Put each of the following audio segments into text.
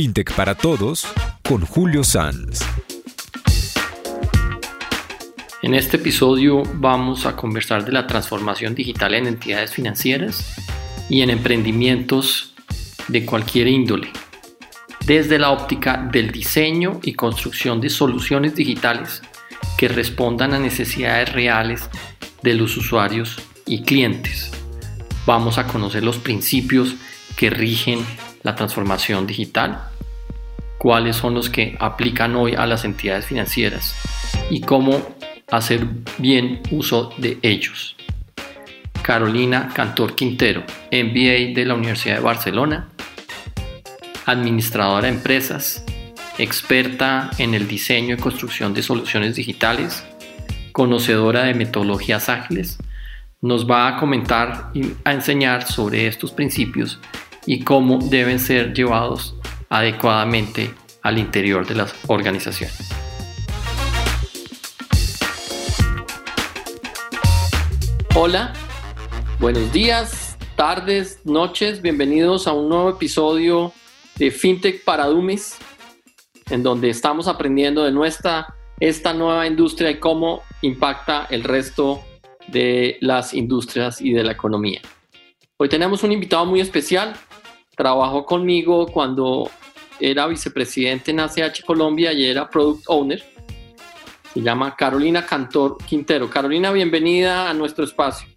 FinTech para Todos con Julio Sanz. En este episodio vamos a conversar de la transformación digital en entidades financieras y en emprendimientos de cualquier índole, desde la óptica del diseño y construcción de soluciones digitales que respondan a necesidades reales de los usuarios y clientes. Vamos a conocer los principios que rigen la transformación digital, cuáles son los que aplican hoy a las entidades financieras y cómo hacer bien uso de ellos. Carolina Cantor Quintero, MBA de la Universidad de Barcelona, administradora de empresas, experta en el diseño y construcción de soluciones digitales, conocedora de metodologías ágiles, nos va a comentar y a enseñar sobre estos principios y cómo deben ser llevados adecuadamente al interior de las organizaciones. Hola, buenos días, tardes, noches, bienvenidos a un nuevo episodio de FinTech para Dummies, en donde estamos aprendiendo de nuestra esta nueva industria y cómo impacta el resto de las industrias y de la economía. Hoy tenemos un invitado muy especial, trabajó conmigo cuando era vicepresidente en ACH Colombia y era product owner. Se llama Carolina Cantor Quintero. Carolina, bienvenida a nuestro espacio.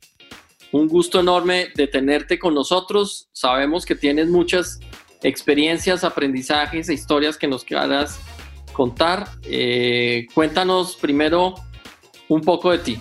Un gusto enorme de tenerte con nosotros. Sabemos que tienes muchas experiencias, aprendizajes e historias que nos quieras contar. Eh, cuéntanos primero un poco de ti.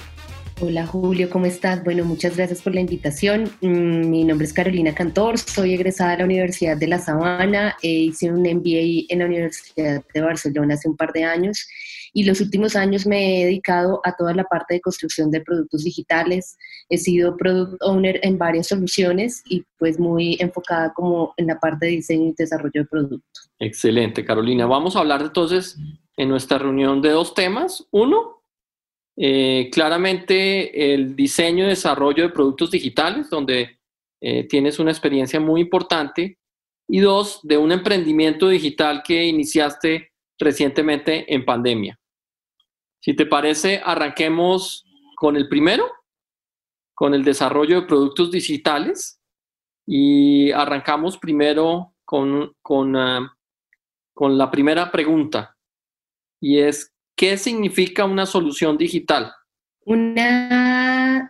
Hola Julio, ¿cómo estás? Bueno, muchas gracias por la invitación. Mm, mi nombre es Carolina Cantor, soy egresada de la Universidad de La Sabana, e hice un MBA en la Universidad de Barcelona hace un par de años y los últimos años me he dedicado a toda la parte de construcción de productos digitales. He sido product owner en varias soluciones y pues muy enfocada como en la parte de diseño y desarrollo de producto. Excelente, Carolina. Vamos a hablar entonces en nuestra reunión de dos temas. Uno, eh, claramente el diseño y desarrollo de productos digitales, donde eh, tienes una experiencia muy importante. Y dos, de un emprendimiento digital que iniciaste recientemente en pandemia. Si te parece, arranquemos con el primero, con el desarrollo de productos digitales. Y arrancamos primero con, con, ah, con la primera pregunta. Y es, ¿Qué significa una solución digital? Una,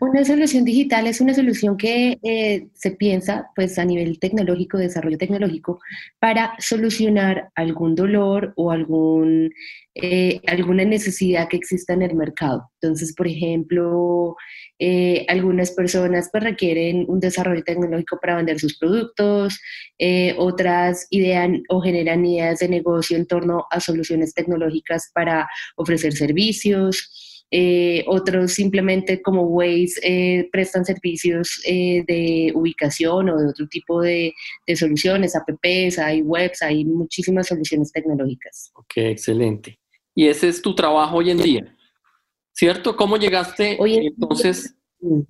una, solución digital es una solución que eh, se piensa pues a nivel tecnológico, desarrollo tecnológico, para solucionar algún dolor o algún, eh, alguna necesidad que exista en el mercado. Entonces, por ejemplo, eh, algunas personas pues, requieren un desarrollo tecnológico para vender sus productos, otras idean o generan ideas de negocio en torno a soluciones tecnológicas para ofrecer servicios. Eh, otros simplemente como Waze eh, prestan servicios eh, de ubicación o de otro tipo de, soluciones, apps, hay webs, hay muchísimas soluciones tecnológicas. Ok, excelente. Y ese es tu trabajo hoy en día, ¿cierto? ¿Cómo llegaste? Hoy entonces,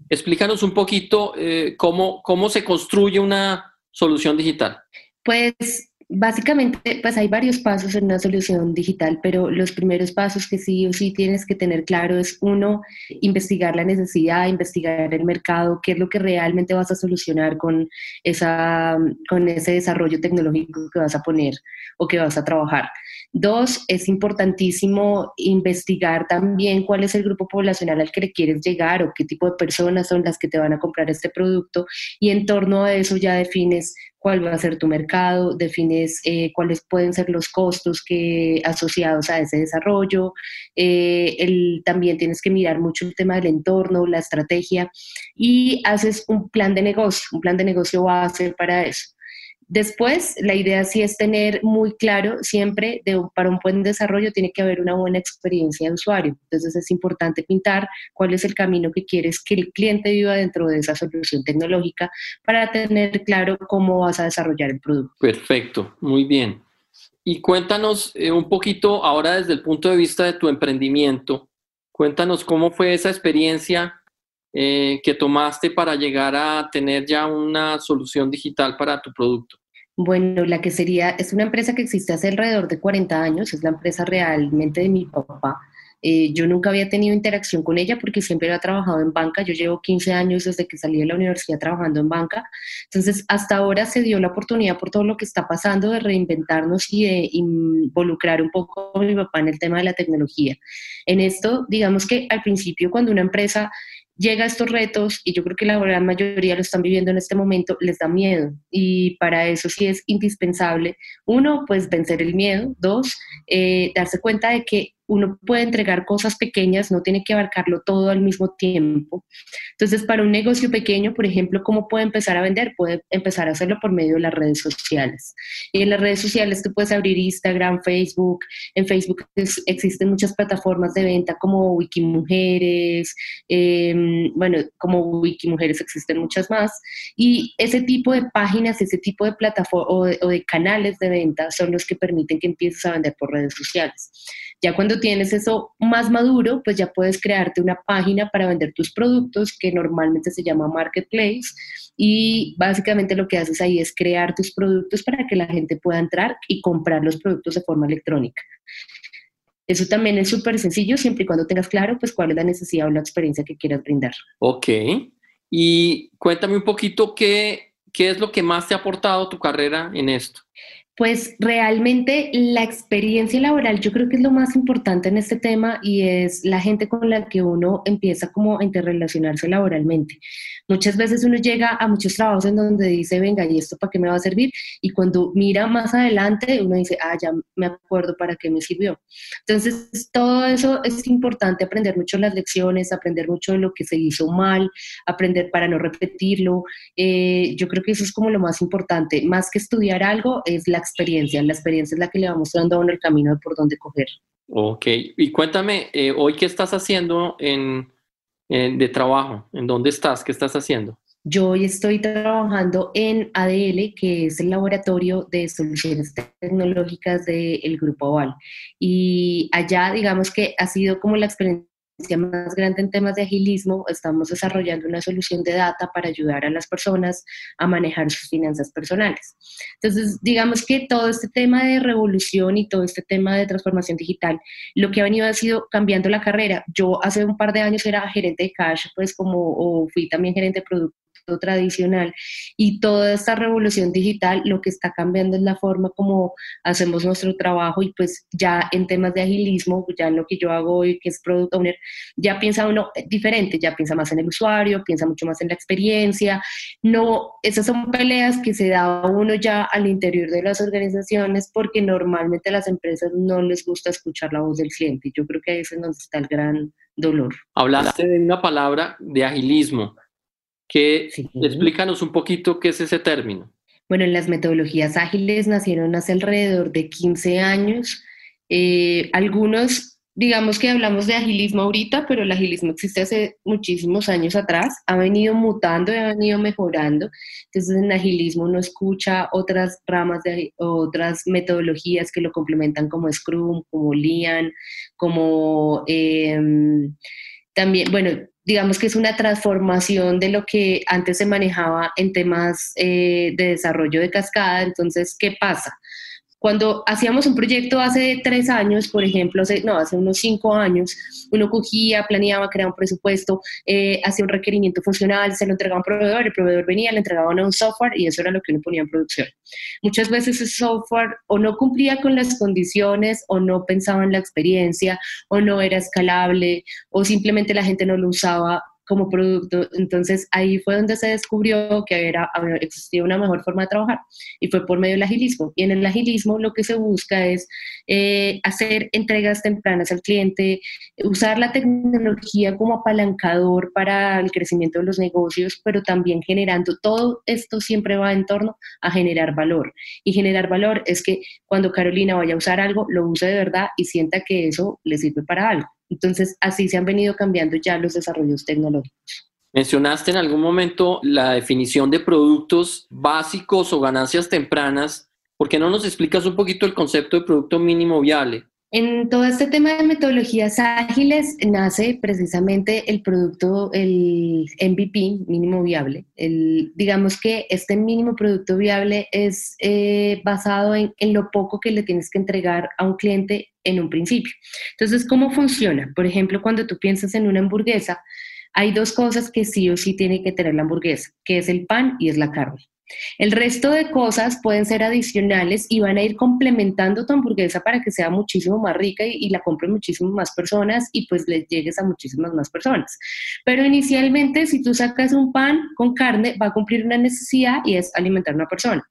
explícanos un poquito cómo, cómo se construye una solución digital. Pues Básicamente, pues hay varios pasos en una solución digital, pero los primeros pasos que sí o sí tienes que tener claro es uno, investigar la necesidad, investigar el mercado, qué es lo que realmente vas a solucionar con, esa, con ese desarrollo tecnológico que vas a poner o que vas a trabajar. Dos, es importantísimo investigar también cuál es el grupo poblacional al que le quieres llegar o qué tipo de personas son las que te van a comprar este producto y en torno a eso ya defines cuál va a ser tu mercado, defines eh, cuáles pueden ser los costos que, asociados a ese desarrollo. Eh, también tienes que mirar mucho el tema del entorno, la estrategia y haces un plan de negocio, un plan de negocio base para eso. Después, la idea sí es tener muy claro siempre, de, para un buen desarrollo tiene que haber una buena experiencia de usuario. Entonces es importante pintar cuál es el camino que quieres que el cliente viva dentro de esa solución tecnológica para tener claro cómo vas a desarrollar el producto. Perfecto, muy bien. Y cuéntanos eh, un poquito ahora desde el punto de vista de tu emprendimiento, cuéntanos cómo fue esa experiencia eh, que tomaste para llegar a tener ya una solución digital para tu producto. Bueno, la que sería, es una empresa que existe hace alrededor de 40 años, es la empresa realmente de mi papá. Eh, yo nunca había tenido interacción con ella porque siempre había trabajado en banca. Yo llevo 15 años desde que salí de la universidad trabajando en banca. Entonces, hasta ahora se dio la oportunidad por todo lo que está pasando de reinventarnos y de involucrar un poco a mi papá en el tema de la tecnología. En esto, digamos que al principio cuando una empresa llega a estos retos, y yo creo que la gran mayoría lo están viviendo en este momento, les da miedo. Y para eso sí es indispensable, uno, pues vencer el miedo, dos, eh, darse cuenta de que uno puede entregar cosas pequeñas, no tiene que abarcarlo todo al mismo tiempo. Entonces, para un negocio pequeño, por ejemplo, ¿cómo puede empezar a vender? Puede empezar a hacerlo por medio de las redes sociales. Y en las redes sociales tú puedes abrir Instagram, Facebook. En Facebook existen muchas plataformas de venta como Wikimujeres, eh, bueno, como Wikimujeres existen muchas más. Y ese tipo de páginas, ese tipo de plataformas o, o de canales de venta son los que permiten que empieces a vender por redes sociales. Ya cuando tienes eso más maduro, pues ya puedes crearte una página para vender tus productos que normalmente se llama marketplace y básicamente lo que haces ahí es crear tus productos para que la gente pueda entrar y comprar los productos de forma electrónica. Eso también es súper sencillo siempre y cuando tengas claro pues cuál es la necesidad o la experiencia que quieras brindar. Ok. Y cuéntame un poquito qué, qué es lo que más te ha aportado tu carrera en esto. Pues realmente la experiencia laboral yo creo que es lo más importante en este tema y es la gente con la que uno empieza como a interrelacionarse laboralmente. Muchas veces uno llega a muchos trabajos en donde dice, venga, ¿y esto para qué me va a servir? Y cuando mira más adelante, uno dice, ah, ya me acuerdo para qué me sirvió. Entonces, todo eso es importante, aprender mucho las lecciones, aprender mucho de lo que se hizo mal, aprender para no repetirlo. Eh, yo creo que eso es como lo más importante. Más que estudiar algo, es la experiencia. La experiencia es la que le va mostrando a uno el camino de por dónde coger. Ok, y cuéntame, eh, hoy qué estás haciendo en, de trabajo, ¿en dónde estás? ¿Qué estás haciendo? Yo hoy estoy trabajando en ADL, que es el laboratorio de soluciones tecnológicas del Grupo Oval. Y allá, digamos que ha sido como la experiencia más grande en temas de agilismo, estamos desarrollando una solución de data para ayudar a las personas a manejar sus finanzas personales. Entonces, digamos que todo este tema de revolución y todo este tema de transformación digital, lo que ha venido ha sido cambiando la carrera. Yo hace un par de años era gerente de cash, pues como, o fui también gerente de producto tradicional y toda esta revolución digital lo que está cambiando es la forma como hacemos nuestro trabajo y pues ya en temas de agilismo, ya en lo que yo hago hoy que es Product Owner, ya piensa uno diferente, ya piensa más en el usuario, piensa mucho más en la experiencia, no, esas son peleas que se da uno ya al interior de las organizaciones porque normalmente a las empresas no les gusta escuchar la voz del cliente. Yo creo que ahí es donde está el gran dolor. Hablaste de una palabra de agilismo que explícanos un poquito qué es ese término. Bueno, las metodologías ágiles nacieron hace alrededor de 15 años. Eh, algunos, digamos que hablamos de agilismo ahorita, pero el agilismo existe hace muchísimos años atrás, ha venido mutando y ha venido mejorando. Entonces en agilismo uno escucha otras ramas de otras metodologías que lo complementan como Scrum, como Lean, como... Em, también, bueno, digamos que es una transformación de lo que antes se manejaba en temas eh, de desarrollo de cascada. Entonces, ¿qué pasa? Cuando hacíamos un proyecto hace tres años, por ejemplo, no, hace unos cinco años, uno cogía, planeaba, creaba un presupuesto, eh, hacía un requerimiento funcional, se lo entregaba a un proveedor, el proveedor venía, le entregaba un software y eso era lo que uno ponía en producción. Muchas veces ese software o no cumplía con las condiciones o no pensaba en la experiencia o no era escalable o simplemente la gente no lo usaba como producto. Entonces ahí fue donde se descubrió que era, existía una mejor forma de trabajar y fue por medio del agilismo. Y en el agilismo lo que se busca es eh, hacer entregas tempranas al cliente, usar la tecnología como apalancador para el crecimiento de los negocios, pero también generando, todo esto siempre va en torno a generar valor. Y generar valor es que cuando Carolina vaya a usar algo, lo use de verdad y sienta que eso le sirve para algo. Entonces, así se han venido cambiando ya los desarrollos tecnológicos. Mencionaste en algún momento la definición de productos básicos o ganancias tempranas. ¿Por qué no nos explicas un poquito el concepto de producto mínimo viable? En todo este tema de metodologías ágiles nace precisamente el producto, el MVP, mínimo viable. El, digamos que este mínimo producto viable es eh, basado en, en lo poco que le tienes que entregar a un cliente en un principio. Entonces, ¿cómo funciona? Por ejemplo, cuando tú piensas en una hamburguesa, hay dos cosas que sí o sí tiene que tener la hamburguesa, que es el pan y es la carne. El resto de cosas pueden ser adicionales y van a ir complementando tu hamburguesa para que sea muchísimo más rica y, la compren muchísimas más personas y pues les llegues a muchísimas más personas. Pero inicialmente, si tú sacas un pan con carne, va a cumplir una necesidad y es alimentar a una persona.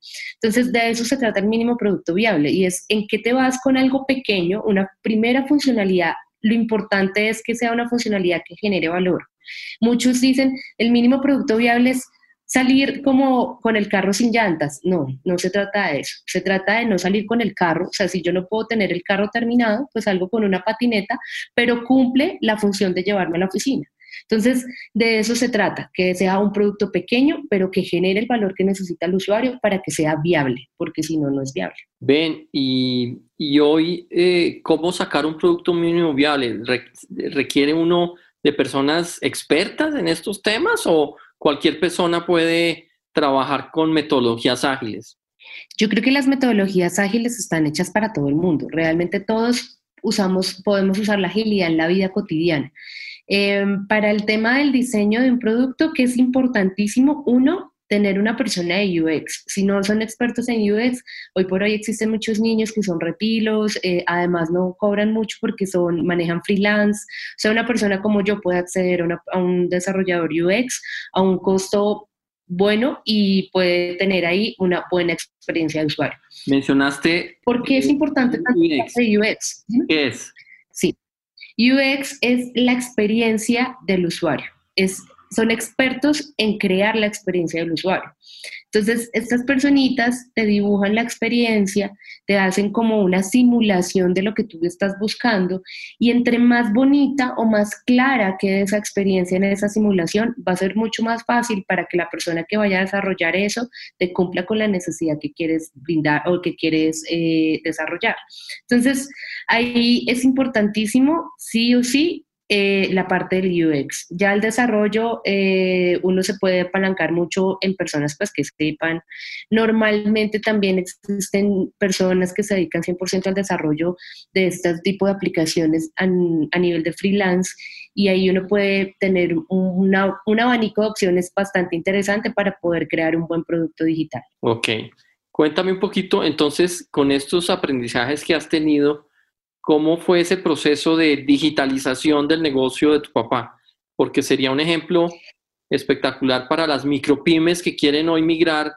Entonces, de eso se trata el mínimo producto viable y es en qué te vas con algo pequeño, una primera funcionalidad. Lo importante es que sea una funcionalidad que genere valor. Muchos dicen, el mínimo producto viable es salir como con el carro sin llantas. No, no se trata de eso. Se trata de no salir con el carro. O sea, si yo no puedo tener el carro terminado, pues salgo con una patineta, pero cumple la función de llevarme a la oficina. Entonces, de eso se trata, que sea un producto pequeño, pero que genere el valor que necesita el usuario para que sea viable, porque si no, no es viable. Ven, y, hoy, eh, ¿cómo sacar un producto mínimo viable? ¿Requiere uno de personas expertas en estos temas o, cualquier persona puede trabajar con metodologías ágiles? Yo creo que las metodologías ágiles están hechas para todo el mundo. Realmente todos usamos, podemos usar la agilidad en la vida cotidiana. Em, para el tema del diseño de un producto, que es importantísimo, uno, tener una persona de UX. Si no son expertos en UX, hoy por hoy existen muchos niños que son repilos, eh, además no cobran mucho porque son, manejan freelance. O sea, una persona como yo puede acceder a, un desarrollador UX a un costo bueno y puede tener ahí una buena experiencia de usuario. Mencionaste... ¿Por qué es importante UX? UX? ¿Qué es? Sí. UX es la experiencia del usuario. Es son expertos en crear la experiencia del usuario. Entonces, estas personitas te dibujan la experiencia, te hacen como una simulación de lo que tú estás buscando y entre más bonita o más clara quede esa experiencia en esa simulación, va a ser mucho más fácil para que la persona que vaya a desarrollar eso te cumpla con la necesidad que quieres brindar o que quieres eh, desarrollar. Entonces, ahí es importantísimo, sí o sí, eh, la parte del UX. Ya el desarrollo, eh, uno se puede apalancar mucho en personas pues, que sepan. Normalmente también existen personas que se dedican 100% al desarrollo de este tipo de aplicaciones a, nivel de freelance y ahí uno puede tener una, un abanico de opciones bastante interesante para poder crear un buen producto digital. Ok. Cuéntame un poquito, entonces, con estos aprendizajes que has tenido, ¿Cómo fue ese proceso de digitalización del negocio de tu papá? Porque sería un ejemplo espectacular para las micropymes que quieren hoy migrar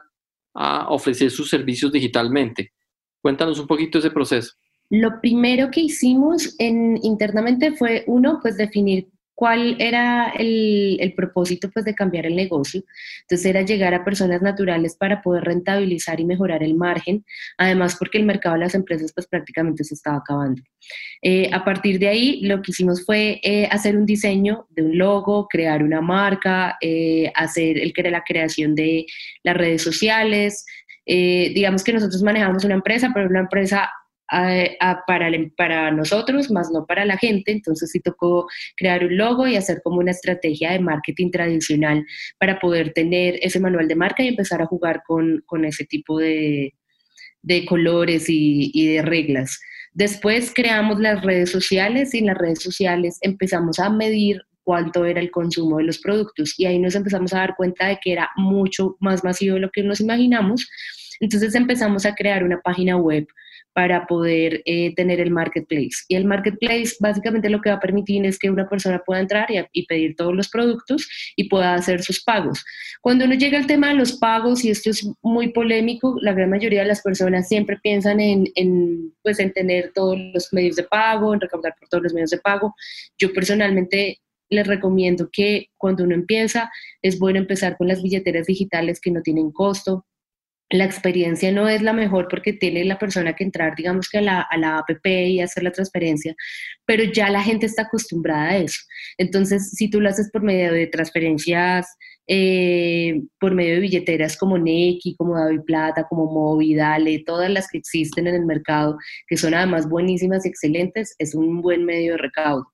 a ofrecer sus servicios digitalmente. Cuéntanos un poquito ese proceso. Lo primero que hicimos en, internamente fue, uno, pues definir cuál era el, el, propósito pues, de cambiar el negocio. Entonces era llegar a personas naturales para poder rentabilizar y mejorar el margen, además porque el mercado de las empresas pues prácticamente se estaba acabando. Eh, a partir de ahí lo que hicimos fue eh, hacer un diseño de un logo, crear una marca, eh, hacer el, la creación de las redes sociales. digamos que nosotros manejamos una empresa, pero una empresa para, para nosotros, más no para la gente. Entonces sí tocó crear un logo y hacer como una estrategia de marketing tradicional para poder tener ese manual de marca y empezar a jugar con, con ese tipo de, de colores y, y, de reglas. Después creamos las redes sociales y en las redes sociales empezamos a medir cuánto era el consumo de los productos y ahí nos empezamos a dar cuenta de que era mucho más masivo de lo que nos imaginamos. Entonces empezamos a crear una página web para poder eh, tener el marketplace. Y el marketplace básicamente lo que va a permitir es que una persona pueda entrar y, pedir todos los productos y pueda hacer sus pagos. Cuando uno llega al tema de los pagos, y esto es muy polémico, la gran mayoría de las personas siempre piensan en, en, pues, en tener todos los medios de pago, en recaudar por todos los medios de pago. Yo personalmente les recomiendo que cuando uno empieza, es bueno empezar con las billeteras digitales que no tienen costo, la experiencia no es la mejor porque tiene la persona que entrar, digamos que a la, a la app y hacer la transferencia, pero ya la gente está acostumbrada a eso. Entonces, si tú lo haces por medio de transferencias, eh, por medio de billeteras como Neki, como David Plata, como Movi, Dale, todas las que existen en el mercado, que son además buenísimas y excelentes, es un buen medio de recaudo.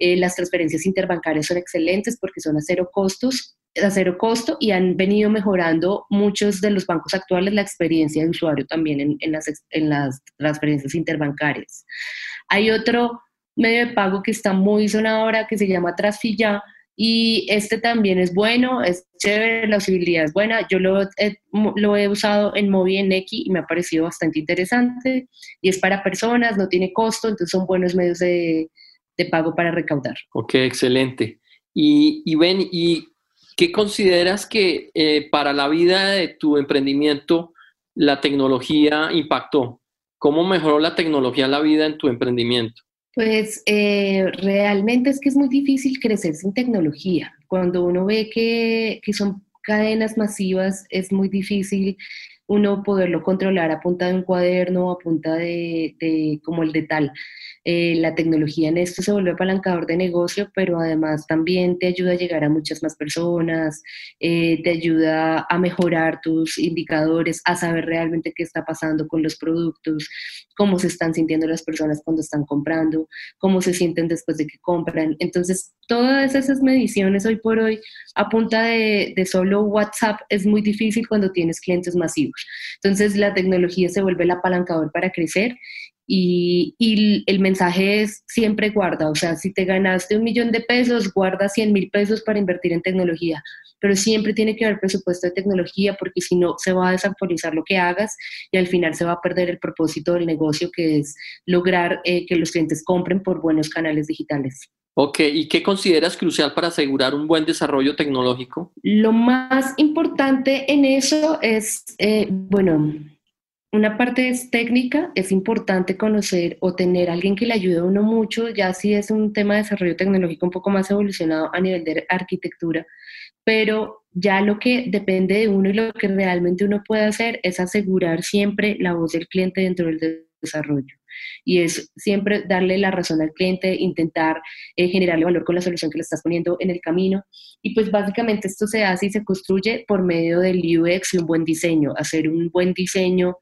Eh, las transferencias interbancarias son excelentes porque son a cero costos a cero costo y han venido mejorando muchos de los bancos actuales la experiencia de usuario también en, las, en las transferencias interbancarias. Hay otro medio de pago que está muy sonado ahora que se llama Trasfilla y este también es bueno, es chévere, la usabilidad es buena. Yo lo, he, lo he usado en Movi en X y me ha parecido bastante interesante y es para personas, no tiene costo, entonces son buenos medios de, de pago para recaudar. Ok, excelente. Y, y ven, y ¿Qué consideras que eh, para la vida de tu emprendimiento la tecnología impactó? ¿Cómo mejoró la tecnología la vida en tu emprendimiento? Pues eh, realmente es que es muy difícil crecer sin tecnología. Cuando uno ve que, que son cadenas masivas, es muy difícil uno poderlo controlar a punta de un cuaderno, a punta de, de como el de tal. Eh, la tecnología en esto se vuelve apalancador de negocio, pero además también te ayuda a llegar a muchas más personas, eh, te ayuda a mejorar tus indicadores, a saber realmente qué está pasando con los productos, cómo se están sintiendo las personas cuando están comprando, cómo se sienten después de que compran. Entonces, todas esas mediciones hoy por hoy a punta de, de solo WhatsApp es muy difícil cuando tienes clientes masivos. Entonces, la tecnología se vuelve el apalancador para crecer y, el mensaje es siempre guarda, o sea, si te ganaste un millón de pesos, guarda 100 mil pesos para invertir en tecnología, pero siempre tiene que haber presupuesto de tecnología porque si no se va a desactualizar lo que hagas y al final se va a perder el propósito del negocio que es lograr eh, que los clientes compren por buenos canales digitales. Ok, ¿y qué consideras crucial para asegurar un buen desarrollo tecnológico? Lo más importante en eso es, eh, bueno, una parte es técnica, es importante conocer o tener a alguien que le ayude a uno mucho, ya si es un tema de desarrollo tecnológico un poco más evolucionado a nivel de arquitectura, pero ya lo que depende de uno y lo que realmente uno puede hacer es asegurar siempre la voz del cliente dentro del desarrollo y es siempre darle la razón al cliente, intentar eh, generarle valor con la solución que le estás poniendo en el camino. Y pues básicamente esto se hace y se construye por medio del UX y un buen diseño. Hacer un buen diseño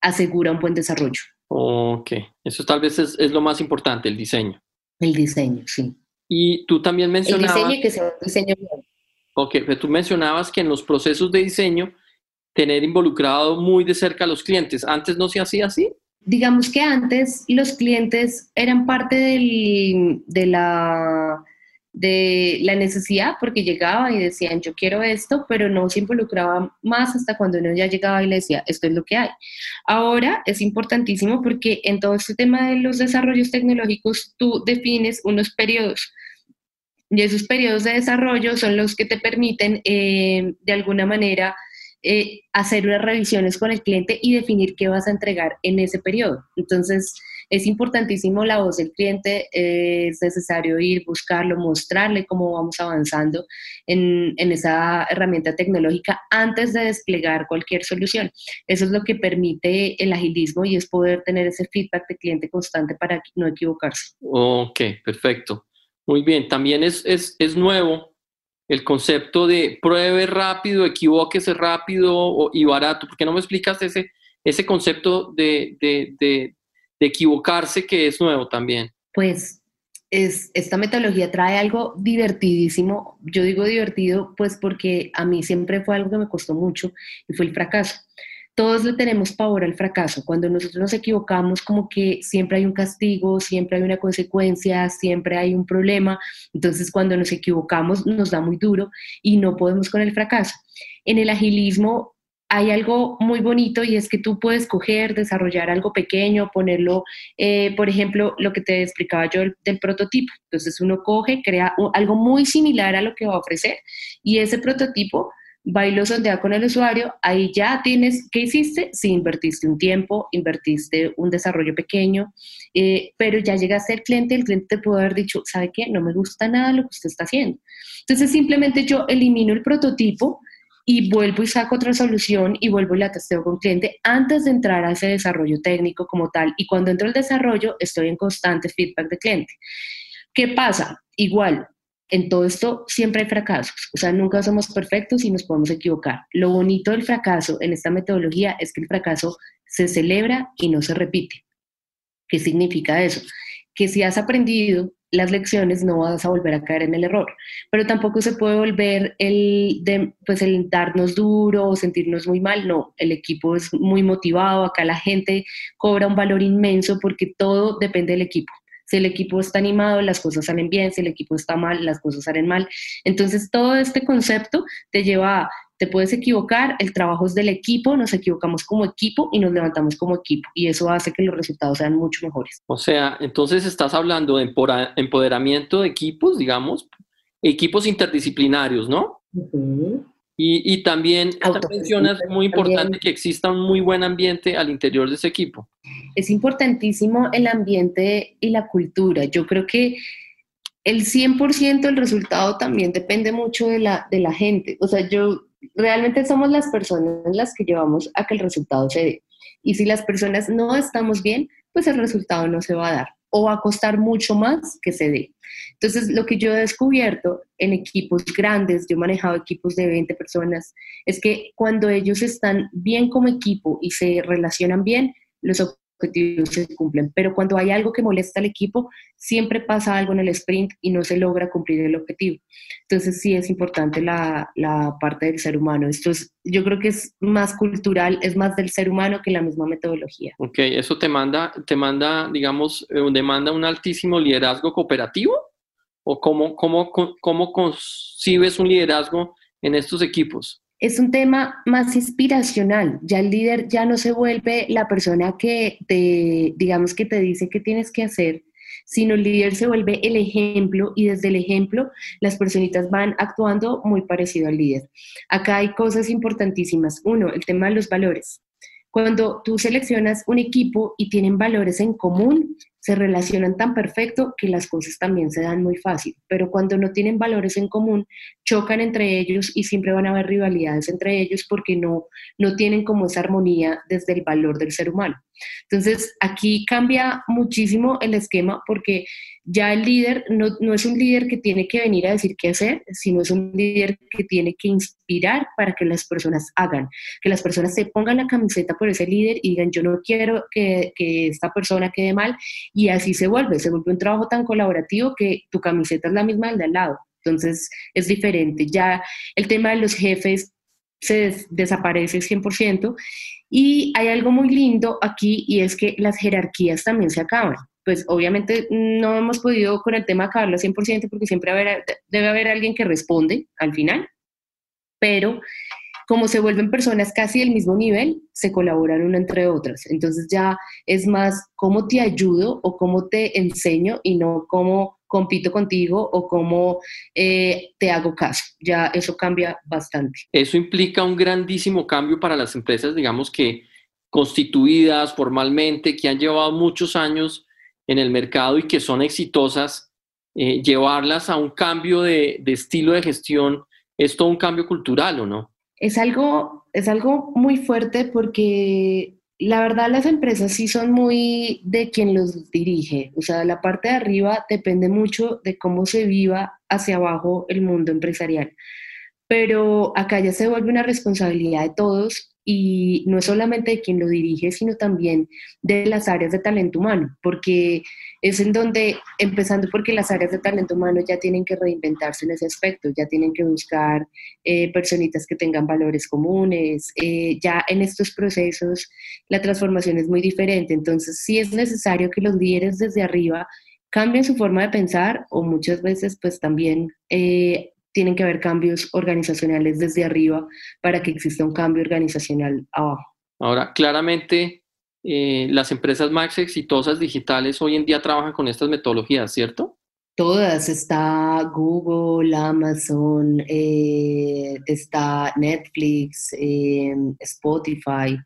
asegura un buen desarrollo. Ok, eso tal vez es, es lo más importante, el diseño. El diseño, sí. Y tú también mencionabas... El diseño que sea un diseño Ok, pero tú mencionabas que en los procesos de diseño tener involucrado muy de cerca a los clientes. ¿Antes no se hacía así? Digamos que antes los clientes eran parte de, la, de la necesidad porque llegaban y decían yo quiero esto, pero no se involucraba más hasta cuando uno ya llegaba y le decía esto es lo que hay. Ahora es importantísimo porque en todo este tema de los desarrollos tecnológicos tú defines unos periodos. Y esos periodos de desarrollo son los que te permiten, eh, de alguna manera, eh, hacer unas revisiones con el cliente y definir qué vas a entregar en ese periodo. Entonces, es importantísimo la voz del cliente, es necesario ir, buscarlo, mostrarle cómo vamos avanzando en, en, esa herramienta tecnológica antes de desplegar cualquier solución. Eso es lo que permite el agilismo y es poder tener ese feedback de cliente constante para no equivocarse. Ok, perfecto. Muy bien, también es, es, es nuevo el concepto de pruebe rápido, equivóquese rápido y barato. ¿Por qué no me explicas ese, ese concepto de, de, equivocarse que es nuevo también? Pues es, esta metodología trae algo divertidísimo. Yo digo divertido pues porque a mí siempre fue algo que me costó mucho y fue el fracaso todos le tenemos pavor al fracaso. Cuando nosotros nos equivocamos, como que siempre hay un castigo, siempre hay una consecuencia, siempre hay un problema. Entonces, cuando nos equivocamos, nos da muy duro y no podemos con el fracaso. En el agilismo hay algo muy bonito y es que tú puedes coger, desarrollar algo pequeño, ponerlo, eh, por ejemplo, lo que te explicaba yo del, prototipo. Entonces uno coge, crea algo muy similar a lo que va a ofrecer y ese prototipo va y lo sondea con el usuario, ahí ya tienes, ¿qué hiciste? Si invertiste un tiempo, invertiste un desarrollo pequeño, eh, pero ya llegaste al cliente, el cliente te puede haber dicho, ¿sabe qué? No me gusta nada lo que usted está haciendo. Entonces simplemente yo elimino el prototipo y vuelvo y saco otra solución y vuelvo y la testeo con cliente antes de entrar a ese desarrollo técnico como tal. Y cuando entro al desarrollo, estoy en constante feedback de cliente. ¿Qué pasa? Igual, en todo esto siempre hay fracasos, o sea, nunca somos perfectos y nos podemos equivocar. Lo bonito del fracaso en esta metodología es que el fracaso se celebra y no se repite. ¿Qué significa eso? Que si has aprendido las lecciones no vas a volver a caer en el error, pero tampoco se puede volver el, pues el darnos duro o sentirnos muy mal, no, el equipo es muy motivado, acá la gente cobra un valor inmenso porque todo depende del equipo. Si el equipo está animado, las cosas salen bien, si el equipo está mal, las cosas salen mal. Entonces, todo este concepto te lleva a te puedes equivocar, el trabajo es del equipo, nos equivocamos como equipo y nos levantamos como equipo y eso hace que los resultados sean mucho mejores. O sea, entonces estás hablando de empoderamiento de equipos, digamos, equipos interdisciplinarios, ¿no? Y, y, también mencionas muy importante que exista un muy buen ambiente al interior de ese equipo. Es importantísimo el ambiente y la cultura. Yo creo que el 100% del resultado también depende mucho de la, de la gente. O sea, yo realmente somos las personas las que llevamos a que el resultado se dé. Y si las personas no estamos bien, pues el resultado no se va a dar o va a costar mucho más que se dé. Entonces, lo que yo he descubierto en equipos grandes, yo he manejado equipos de 20 personas, es que cuando ellos están bien como equipo y se relacionan bien, los objetivos se cumplen. Pero cuando hay algo que molesta al equipo, siempre pasa algo en el sprint y no se logra cumplir el objetivo. Entonces sí es importante la, la parte del ser humano. Esto es, yo creo que es más cultural, es más del ser humano que la misma metodología. Ok, eso te manda, te manda digamos, eh, demanda un altísimo liderazgo cooperativo. ¿O cómo, cómo, cómo concibes un liderazgo en estos equipos? Es un tema más inspiracional. Ya el líder ya no se vuelve la persona que te, digamos, que te dice qué tienes que hacer, sino el líder se vuelve el ejemplo y desde el ejemplo las personitas van actuando muy parecido al líder. Acá hay cosas importantísimas. Uno, el tema de los valores. Cuando tú seleccionas un equipo y tienen valores en común, se relacionan tan perfecto que las cosas también se dan muy fácil, pero cuando no tienen valores en común, chocan entre ellos y siempre van a haber rivalidades entre ellos porque no, no tienen como esa armonía desde el valor del ser humano. Entonces, aquí cambia muchísimo el esquema porque ya el líder no, no, es un líder que tiene que venir a decir qué hacer, sino es un líder que tiene que inspirar para que las personas hagan, que las personas se pongan la camiseta por ese líder y digan, yo no quiero que, que esta persona quede mal, y así se vuelve, se vuelve un trabajo tan colaborativo que tu camiseta es la misma del de al lado. Entonces, es diferente. Ya el tema de los jefes se desaparece 100%. Y hay algo muy lindo aquí y es que las jerarquías también se acaban pues obviamente no hemos podido con el tema acabarlo 100% porque siempre debe haber alguien que responde al final, pero como se vuelven personas casi del mismo nivel, se colaboran una entre otras. Entonces ya es más cómo te ayudo o cómo te enseño y no cómo compito contigo o cómo eh, te hago caso. Ya eso cambia bastante. Eso implica un grandísimo cambio para las empresas, digamos que constituidas formalmente, que han llevado muchos años en el mercado y que son exitosas, eh, llevarlas a un cambio de, estilo de gestión es todo un cambio cultural, ¿o no? Es algo, es algo muy fuerte porque la verdad las empresas sí son muy de quien los dirige, o sea, la parte de arriba depende mucho de cómo se viva hacia abajo el mundo empresarial. Pero acá ya se vuelve una responsabilidad de todos y no es solamente de quien lo dirige, sino también de las áreas de talento humano, porque es en donde, empezando porque las áreas de talento humano ya tienen que reinventarse en ese aspecto, ya tienen que buscar eh, personitas que tengan valores comunes, eh, ya en estos procesos la transformación es muy diferente, entonces sí es necesario que los líderes desde arriba cambien su forma de pensar o muchas veces pues también eh, tienen que haber cambios organizacionales desde arriba para que exista un cambio organizacional abajo. Ahora, claramente, eh, las empresas más exitosas digitales hoy en día trabajan con estas metodologías, ¿cierto? Todas, está Google, Amazon, eh, está Netflix, eh, Spotify,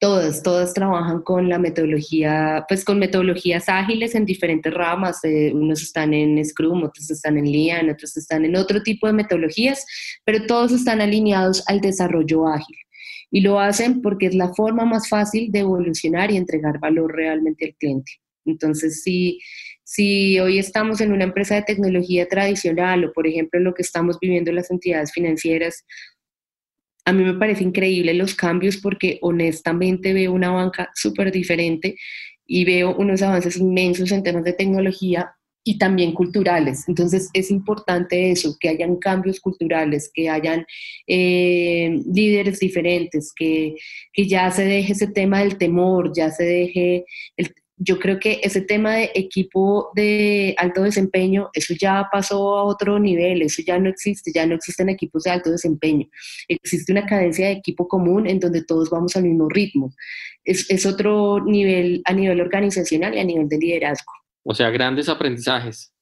Todas, todas trabajan con la metodología, pues con metodologías ágiles en diferentes ramas. Eh, unos están en Scrum, otros están en Lean, otros están en otro tipo de metodologías, pero todos están alineados al desarrollo ágil. Y lo hacen porque es la forma más fácil de evolucionar y entregar valor realmente al cliente. Entonces, si, si hoy estamos en una empresa de tecnología tradicional o, por ejemplo, lo que estamos viviendo en las entidades financieras, a mí me parece increíble los cambios porque honestamente veo una banca súper diferente y veo unos avances inmensos en temas de tecnología y también culturales. Entonces es importante eso, que hayan cambios culturales, que hayan eh, líderes diferentes, que, que, ya se deje ese tema del temor, ya se deje el, yo creo que ese tema de equipo de alto desempeño, eso ya pasó a otro nivel, eso ya no existe, ya no existen equipos de alto desempeño. Existe una cadencia de equipo común en donde todos vamos al mismo ritmo. Es, es otro nivel a nivel organizacional y a nivel de liderazgo. O sea, grandes aprendizajes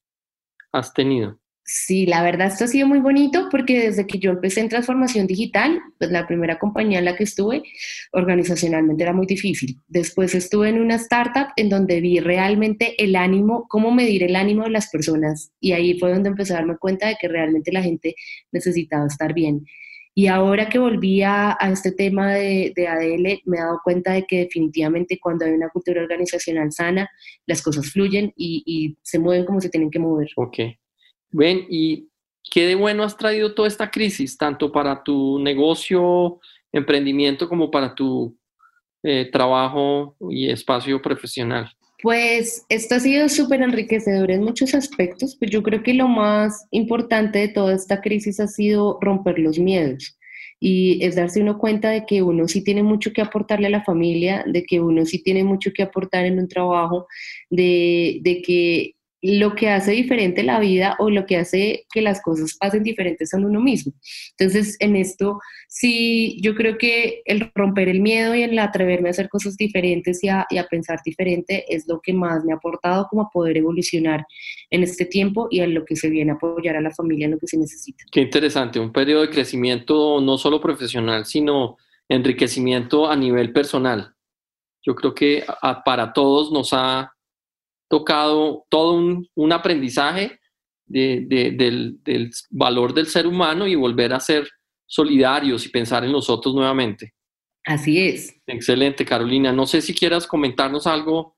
has tenido. Sí, la verdad esto ha sido muy bonito porque desde que yo empecé en transformación digital, pues la primera compañía en la que estuve, organizacionalmente era muy difícil. Después estuve en una startup en donde vi realmente el ánimo, cómo medir el ánimo de las personas y ahí fue donde empecé a darme cuenta de que realmente la gente necesitaba estar bien. Y ahora que volví a, este tema de, ADL, me he dado cuenta de que definitivamente cuando hay una cultura organizacional sana, las cosas fluyen y, y se mueven como se tienen que mover. Ok. Ven, ¿y qué de bueno has traído toda esta crisis, tanto para tu negocio, emprendimiento, como para tu eh, trabajo y espacio profesional? Pues esto ha sido súper enriquecedor en muchos aspectos, pues yo creo que lo más importante de toda esta crisis ha sido romper los miedos y es darse uno cuenta de que uno sí tiene mucho que aportarle a la familia, de que uno sí tiene mucho que aportar en un trabajo, de, de que lo que hace diferente la vida o lo que hace que las cosas pasen diferentes son uno mismo. Entonces, en esto sí, yo creo que el romper el miedo y el atreverme a hacer cosas diferentes y a, pensar diferente es lo que más me ha aportado como a poder evolucionar en este tiempo y a lo que se viene a apoyar a la familia en lo que se necesita. Qué interesante, un periodo de crecimiento no solo profesional, sino enriquecimiento a nivel personal. Yo creo que para todos nos ha tocado todo un, aprendizaje del, valor del ser humano y volver a ser solidarios y pensar en nosotros nuevamente. Así es. Excelente, Carolina. No sé si quieras comentarnos algo,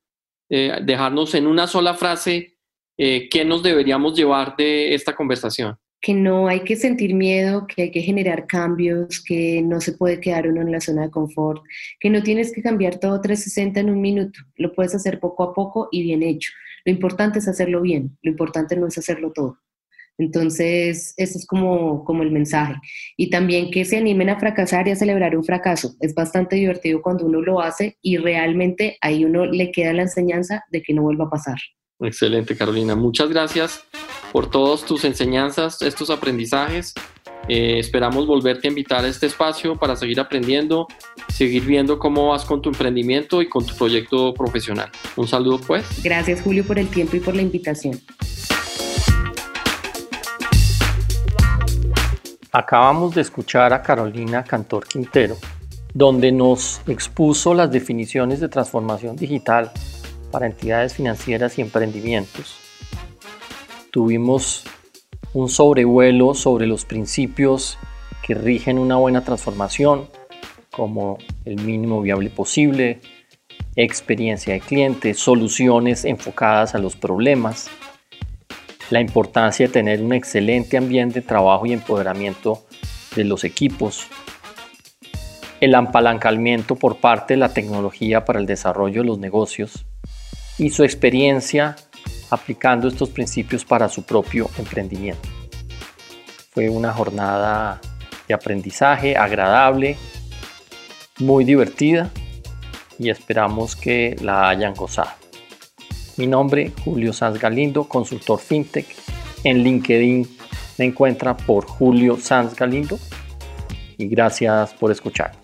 eh, dejarnos en una sola frase eh, qué nos deberíamos llevar de esta conversación que no hay que sentir miedo, que hay que generar cambios, que no se puede quedar uno en la zona de confort, que no tienes que cambiar todo 360 en un minuto, lo puedes hacer poco a poco y bien hecho. Lo importante es hacerlo bien, lo importante no es hacerlo todo. Entonces, eso es como, como el mensaje. Y también que se animen a fracasar y a celebrar un fracaso. Es bastante divertido cuando uno lo hace y realmente ahí uno le queda la enseñanza de que no vuelva a pasar. Excelente, Carolina. Muchas gracias por todas tus enseñanzas, estos aprendizajes. Eh, esperamos volverte a invitar a este espacio para seguir aprendiendo, seguir viendo cómo vas con tu emprendimiento y con tu proyecto profesional. Un saludo pues. Gracias Julio por el tiempo y por la invitación. Acabamos de escuchar a Carolina Cantor Quintero, donde nos expuso las definiciones de transformación digital para entidades financieras y emprendimientos. Tuvimos un sobrevuelo sobre los principios que rigen una buena transformación, como el mínimo viable posible, experiencia de cliente, soluciones enfocadas a los problemas, la importancia de tener un excelente ambiente de trabajo y empoderamiento de los equipos, el apalancamiento por parte de la tecnología para el desarrollo de los negocios y su experiencia aplicando estos principios para su propio emprendimiento. Fue una jornada de aprendizaje agradable, muy divertida y esperamos que la hayan gozado. Mi nombre, Julio Sanz Galindo, consultor FinTech. En LinkedIn me encuentra por Julio Sanz Galindo y gracias por escuchar.